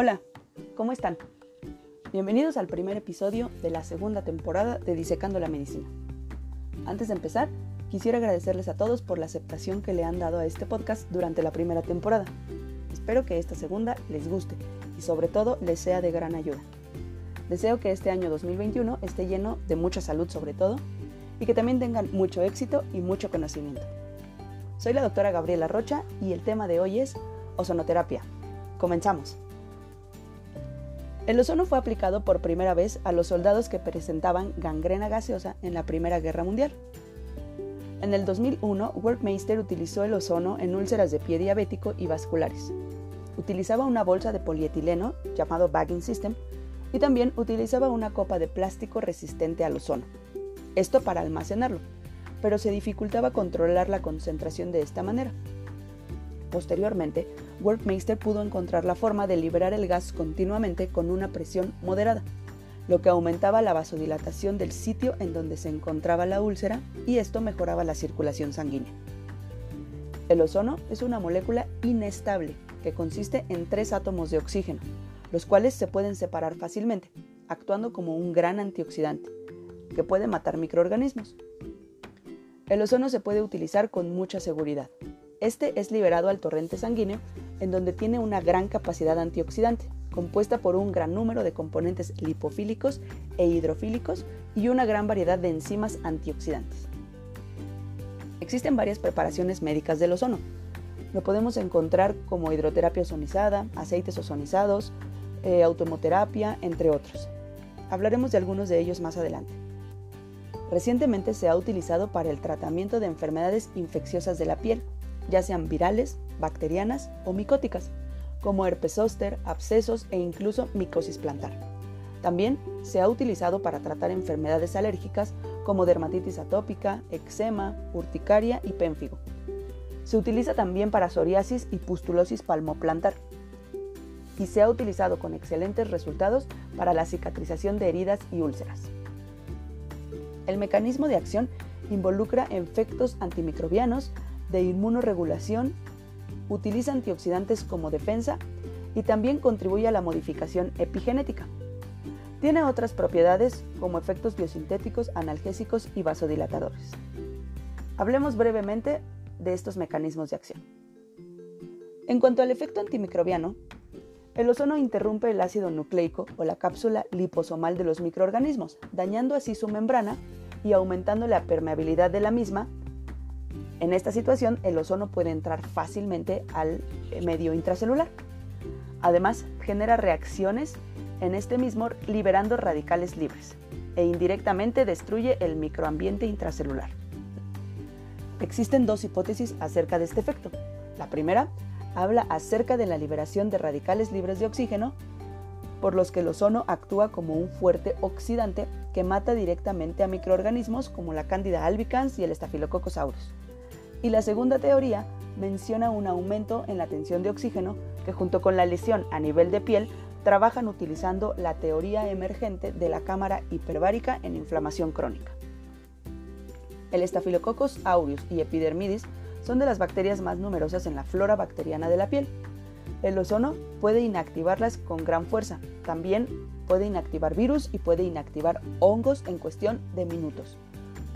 Hola, ¿cómo están? Bienvenidos al primer episodio de la segunda temporada de Disecando la Medicina. Antes de empezar, quisiera agradecerles a todos por la aceptación que le han dado a este podcast durante la primera temporada. Espero que esta segunda les guste y sobre todo les sea de gran ayuda. Deseo que este año 2021 esté lleno de mucha salud sobre todo y que también tengan mucho éxito y mucho conocimiento. Soy la doctora Gabriela Rocha y el tema de hoy es ozonoterapia. Comenzamos. El ozono fue aplicado por primera vez a los soldados que presentaban gangrena gaseosa en la Primera Guerra Mundial. En el 2001, Workmeister utilizó el ozono en úlceras de pie diabético y vasculares. Utilizaba una bolsa de polietileno, llamado bagging system, y también utilizaba una copa de plástico resistente al ozono. Esto para almacenarlo, pero se dificultaba controlar la concentración de esta manera. Posteriormente, Workmeister pudo encontrar la forma de liberar el gas continuamente con una presión moderada, lo que aumentaba la vasodilatación del sitio en donde se encontraba la úlcera y esto mejoraba la circulación sanguínea. El ozono es una molécula inestable que consiste en tres átomos de oxígeno, los cuales se pueden separar fácilmente, actuando como un gran antioxidante, que puede matar microorganismos. El ozono se puede utilizar con mucha seguridad, este es liberado al torrente sanguíneo, en donde tiene una gran capacidad antioxidante, compuesta por un gran número de componentes lipofílicos e hidrofílicos y una gran variedad de enzimas antioxidantes. Existen varias preparaciones médicas del ozono. Lo podemos encontrar como hidroterapia ozonizada, aceites ozonizados, eh, autohemoterapia, entre otros. Hablaremos de algunos de ellos más adelante. Recientemente se ha utilizado para el tratamiento de enfermedades infecciosas de la piel, ya sean virales, bacterianas o micóticas, como herpes zóster, abscesos e incluso micosis plantar. También se ha utilizado para tratar enfermedades alérgicas como dermatitis atópica, eczema, urticaria y pénfigo. Se utiliza también para psoriasis y pustulosis palmoplantar. Y se ha utilizado con excelentes resultados para la cicatrización de heridas y úlceras. El mecanismo de acción involucra efectos antimicrobianos, de inmunoregulación, utiliza antioxidantes como defensa y también contribuye a la modificación epigenética. Tiene otras propiedades como efectos biosintéticos, analgésicos y vasodilatadores. Hablemos brevemente de estos mecanismos de acción. En cuanto al efecto antimicrobiano, el ozono interrumpe el ácido nucleico o la cápsula liposomal de los microorganismos, dañando así su membrana y aumentando la permeabilidad de la misma en esta situación, el ozono puede entrar fácilmente al medio intracelular. Además, genera reacciones en este mismo liberando radicales libres e indirectamente destruye el microambiente intracelular. Existen dos hipótesis acerca de este efecto. La primera habla acerca de la liberación de radicales libres de oxígeno, por los que el ozono actúa como un fuerte oxidante que mata directamente a microorganismos como la Candida albicans y el Staphylococcus aureus. Y la segunda teoría menciona un aumento en la tensión de oxígeno que junto con la lesión a nivel de piel trabajan utilizando la teoría emergente de la cámara hiperbárica en inflamación crónica. El Staphylococcus aureus y epidermidis son de las bacterias más numerosas en la flora bacteriana de la piel. El ozono puede inactivarlas con gran fuerza. También puede inactivar virus y puede inactivar hongos en cuestión de minutos.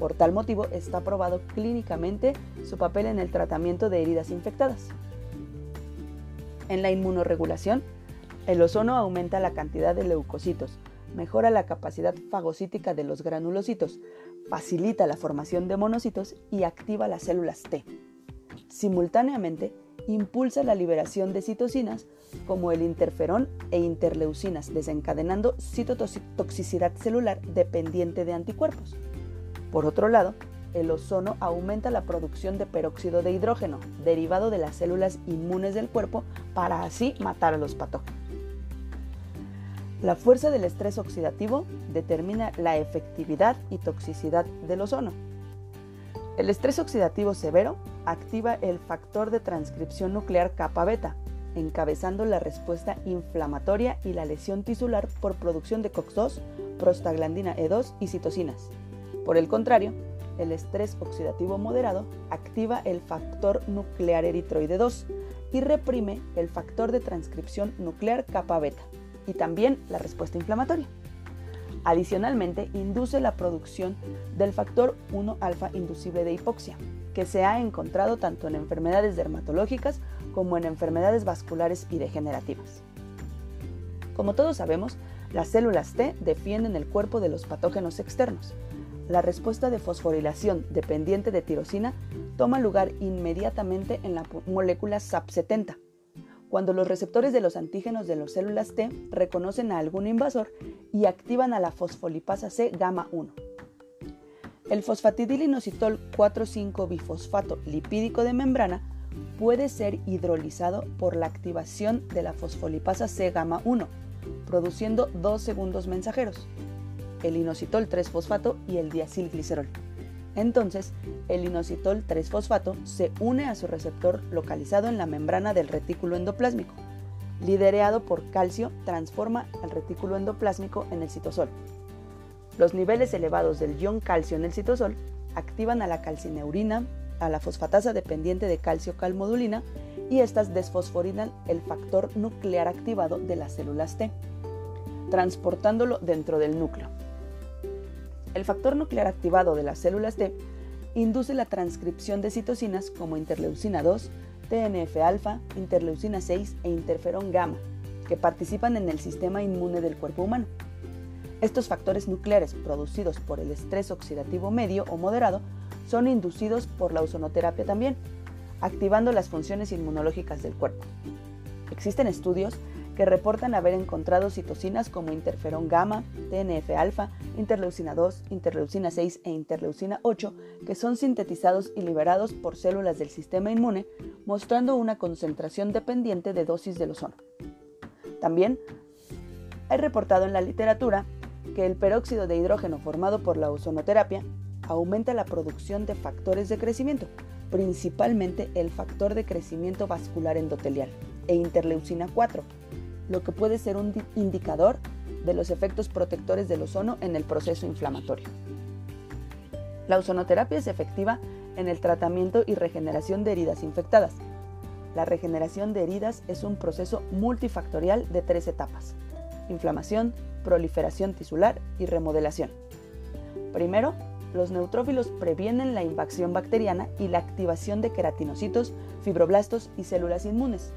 Por tal motivo está probado clínicamente su papel en el tratamiento de heridas infectadas. En la inmunoregulación, el ozono aumenta la cantidad de leucocitos, mejora la capacidad fagocítica de los granulocitos, facilita la formación de monocitos y activa las células T. Simultáneamente, impulsa la liberación de citocinas como el interferón e interleucinas, desencadenando citotoxicidad celular dependiente de anticuerpos. Por otro lado, el ozono aumenta la producción de peróxido de hidrógeno, derivado de las células inmunes del cuerpo, para así matar a los patógenos. La fuerza del estrés oxidativo determina la efectividad y toxicidad del ozono. El estrés oxidativo severo activa el factor de transcripción nuclear kappa beta, encabezando la respuesta inflamatoria y la lesión tisular por producción de COX-2, prostaglandina E2 y citocinas. Por el contrario, el estrés oxidativo moderado activa el factor nuclear eritroide 2, y reprime el factor de transcripción nuclear kappa beta y también la respuesta inflamatoria. Adicionalmente, induce la producción del factor 1 alfa inducible de hipoxia, que se ha encontrado tanto en enfermedades dermatológicas como en enfermedades vasculares y degenerativas. Como todos sabemos, las células T defienden el cuerpo de los patógenos externos. La respuesta de fosforilación dependiente de tirosina toma lugar inmediatamente en la molécula SAP70, cuando los receptores de los antígenos de las células T reconocen a algún invasor y activan a la fosfolipasa C gamma 1. El fosfatidilinositol 4,5-bifosfato lipídico de membrana puede ser hidrolizado por la activación de la fosfolipasa C gamma 1, produciendo dos segundos mensajeros, el inositol 3-fosfato y el diacilglicerol. Entonces, el inositol 3-fosfato se une a su receptor localizado en la membrana del retículo endoplásmico. Liderado por calcio, transforma al retículo endoplásmico en el citosol. Los niveles elevados del ion calcio en el citosol activan a la calcineurina, a la fosfatasa dependiente de calcio-calmodulina y estas desfosforinan el factor nuclear activado de las células T, transportándolo dentro del núcleo. El factor nuclear activado de las células T induce la transcripción de citocinas como interleucina 2, TNF-alfa, interleucina 6 e interferón gamma, que participan en el sistema inmune del cuerpo humano. Estos factores nucleares producidos por el estrés oxidativo medio o moderado son inducidos por la ozonoterapia también, activando las funciones inmunológicas del cuerpo. Existen estudios que reportan haber encontrado citocinas como interferón gamma, TNF-alfa, interleucina 2, interleucina 6 e interleucina 8 que son sintetizados y liberados por células del sistema inmune, mostrando una concentración dependiente de dosis del ozono. También hay reportado en la literatura que el peróxido de hidrógeno formado por la ozonoterapia aumenta la producción de factores de crecimiento, principalmente el factor de crecimiento vascular endotelial e interleucina 4, lo que puede ser un indicador de los efectos protectores del ozono en el proceso inflamatorio. La ozonoterapia es efectiva en el tratamiento y regeneración de heridas infectadas. La regeneración de heridas es un proceso multifactorial de tres etapas, inflamación, proliferación tisular y remodelación. Primero, los neutrófilos previenen la invasión bacteriana y la activación de queratinocitos, fibroblastos y células inmunes.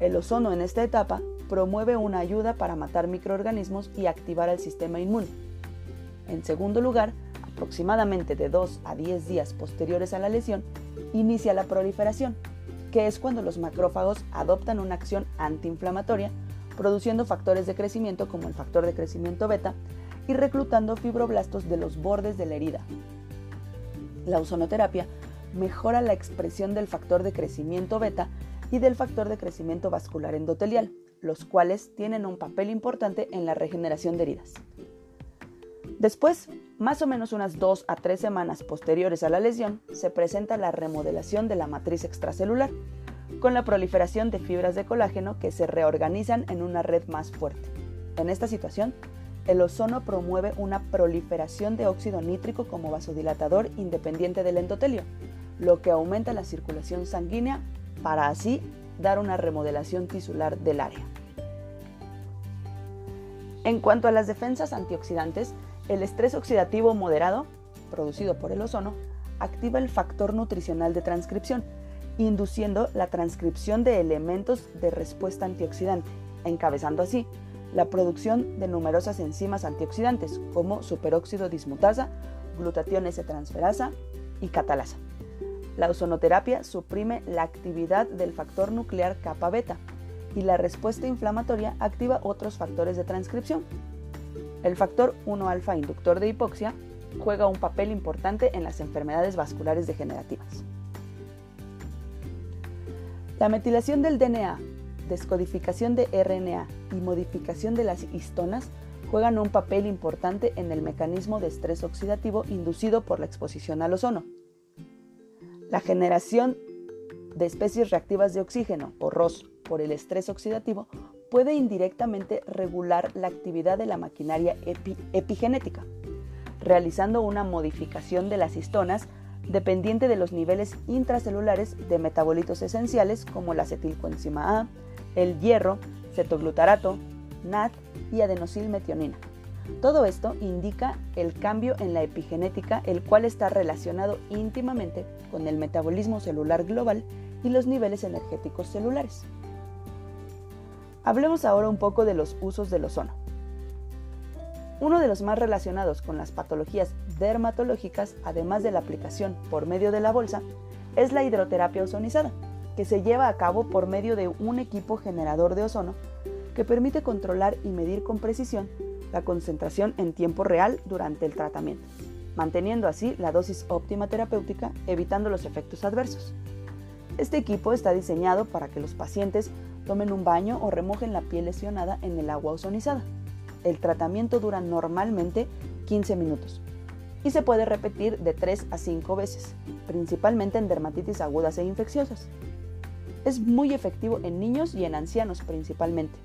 El ozono en esta etapa promueve una ayuda para matar microorganismos y activar el sistema inmune. En segundo lugar, aproximadamente de 2 a 10 días posteriores a la lesión, inicia la proliferación, que es cuando los macrófagos adoptan una acción antiinflamatoria, produciendo factores de crecimiento como el factor de crecimiento beta y reclutando fibroblastos de los bordes de la herida. La ozonoterapia mejora la expresión del factor de crecimiento beta y del factor de crecimiento vascular endotelial, los cuales tienen un papel importante en la regeneración de heridas. Después, más o menos unas dos a tres semanas posteriores a la lesión, se presenta la remodelación de la matriz extracelular, con la proliferación de fibras de colágeno que se reorganizan en una red más fuerte. En esta situación, el ozono promueve una proliferación de óxido nítrico como vasodilatador independiente del endotelio, lo que aumenta la circulación sanguínea para así dar una remodelación tisular del área. En cuanto a las defensas antioxidantes, el estrés oxidativo moderado, producido por el ozono, activa el factor nutricional de transcripción, induciendo la transcripción de elementos de respuesta antioxidante, encabezando así la producción de numerosas enzimas antioxidantes como superóxido dismutasa, glutatión S-transferasa y catalasa. La ozonoterapia suprime la actividad del factor nuclear kappa beta y la respuesta inflamatoria activa otros factores de transcripción. El factor 1-alfa inductor de hipoxia juega un papel importante en las enfermedades vasculares degenerativas. La metilación del DNA, descodificación de RNA y modificación de las histonas juegan un papel importante en el mecanismo de estrés oxidativo inducido por la exposición al ozono. La generación de especies reactivas de oxígeno, o ROS, por el estrés oxidativo puede indirectamente regular la actividad de la maquinaria epigenética, realizando una modificación de las histonas dependiente de los niveles intracelulares de metabolitos esenciales como la acetilcoenzima A, el hierro, cetoglutarato, NAD y adenosilmetionina. Todo esto indica el cambio en la epigenética, el cual está relacionado íntimamente con el metabolismo celular global y los niveles energéticos celulares. Hablemos ahora un poco de los usos del ozono. Uno de los más relacionados con las patologías dermatológicas, además de la aplicación por medio de la bolsa, es la hidroterapia ozonizada, que se lleva a cabo por medio de un equipo generador de ozono que permite controlar y medir con precisión la concentración en tiempo real durante el tratamiento, manteniendo así la dosis óptima terapéutica, evitando los efectos adversos. Este equipo está diseñado para que los pacientes tomen un baño o remojen la piel lesionada en el agua ozonizada el tratamiento dura normalmente 15 minutos y se puede repetir de 3 a 5 veces, principalmente en dermatitis agudas e infecciosas. Es muy efectivo en niños y en ancianos principalmente.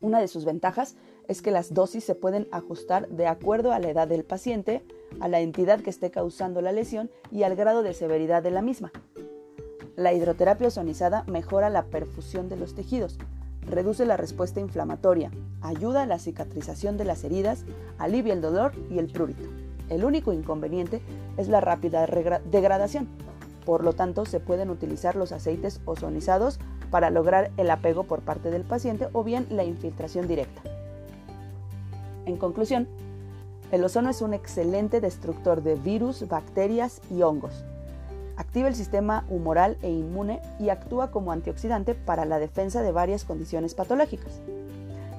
Una de sus ventajas es que las dosis se pueden ajustar de acuerdo a la edad del paciente, a la entidad que esté causando la lesión y al grado de severidad de la misma. La hidroterapia ozonizada mejora la perfusión de los tejidos, reduce la respuesta inflamatoria, ayuda a la cicatrización de las heridas, alivia el dolor y el prurito. El único inconveniente es la rápida degradación. Por lo tanto, se pueden utilizar los aceites ozonizados para lograr el apego por parte del paciente o bien la infiltración directa. En conclusión, el ozono es un excelente destructor de virus, bacterias y hongos activa el sistema humoral e inmune y actúa como antioxidante para la defensa de varias condiciones patológicas.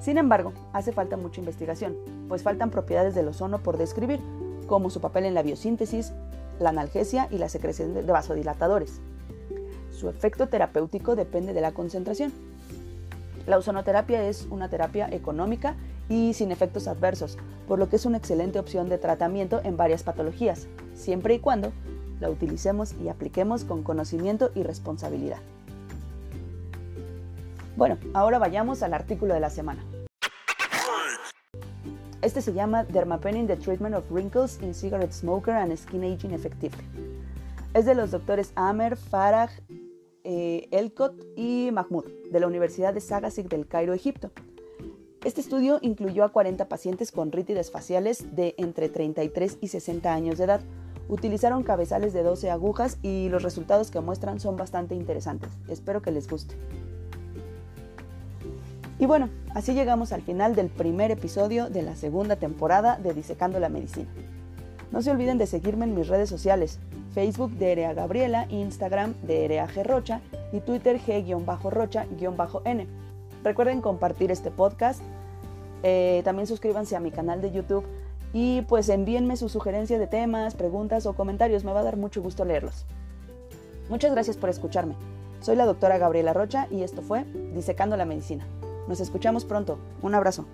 Sin embargo, hace falta mucha investigación, pues faltan propiedades del ozono por describir, como su papel en la biosíntesis, la analgesia y la secreción de vasodilatadores. Su efecto terapéutico depende de la concentración. La ozonoterapia es una terapia económica y sin efectos adversos, por lo que es una excelente opción de tratamiento en varias patologías, siempre y cuando la utilicemos y apliquemos con conocimiento y responsabilidad. Bueno, ahora vayamos al artículo de la semana. Este se llama Dermapening the Treatment of Wrinkles in Cigarette Smoker and Skin Aging Effectively. Es de los doctores Amer, Farah, eh, Elcott y Mahmoud, de la Universidad de Sagasig del Cairo, Egipto. Este estudio incluyó a 40 pacientes con rítides faciales de entre 33 y 60 años de edad, Utilizaron cabezales de 12 agujas y los resultados que muestran son bastante interesantes. Espero que les guste. Y bueno, así llegamos al final del primer episodio de la segunda temporada de Disecando la Medicina. No se olviden de seguirme en mis redes sociales, Facebook de Erea Gabriela, Instagram de Erea G. Rocha y Twitter G-Rocha-N. Recuerden compartir este podcast. Eh, también suscríbanse a mi canal de YouTube y pues envíenme sus sugerencias de temas, preguntas o comentarios, me va a dar mucho gusto leerlos. Muchas gracias por escucharme. Soy la doctora Gabriela Rocha y esto fue Disecando la Medicina. Nos escuchamos pronto. Un abrazo.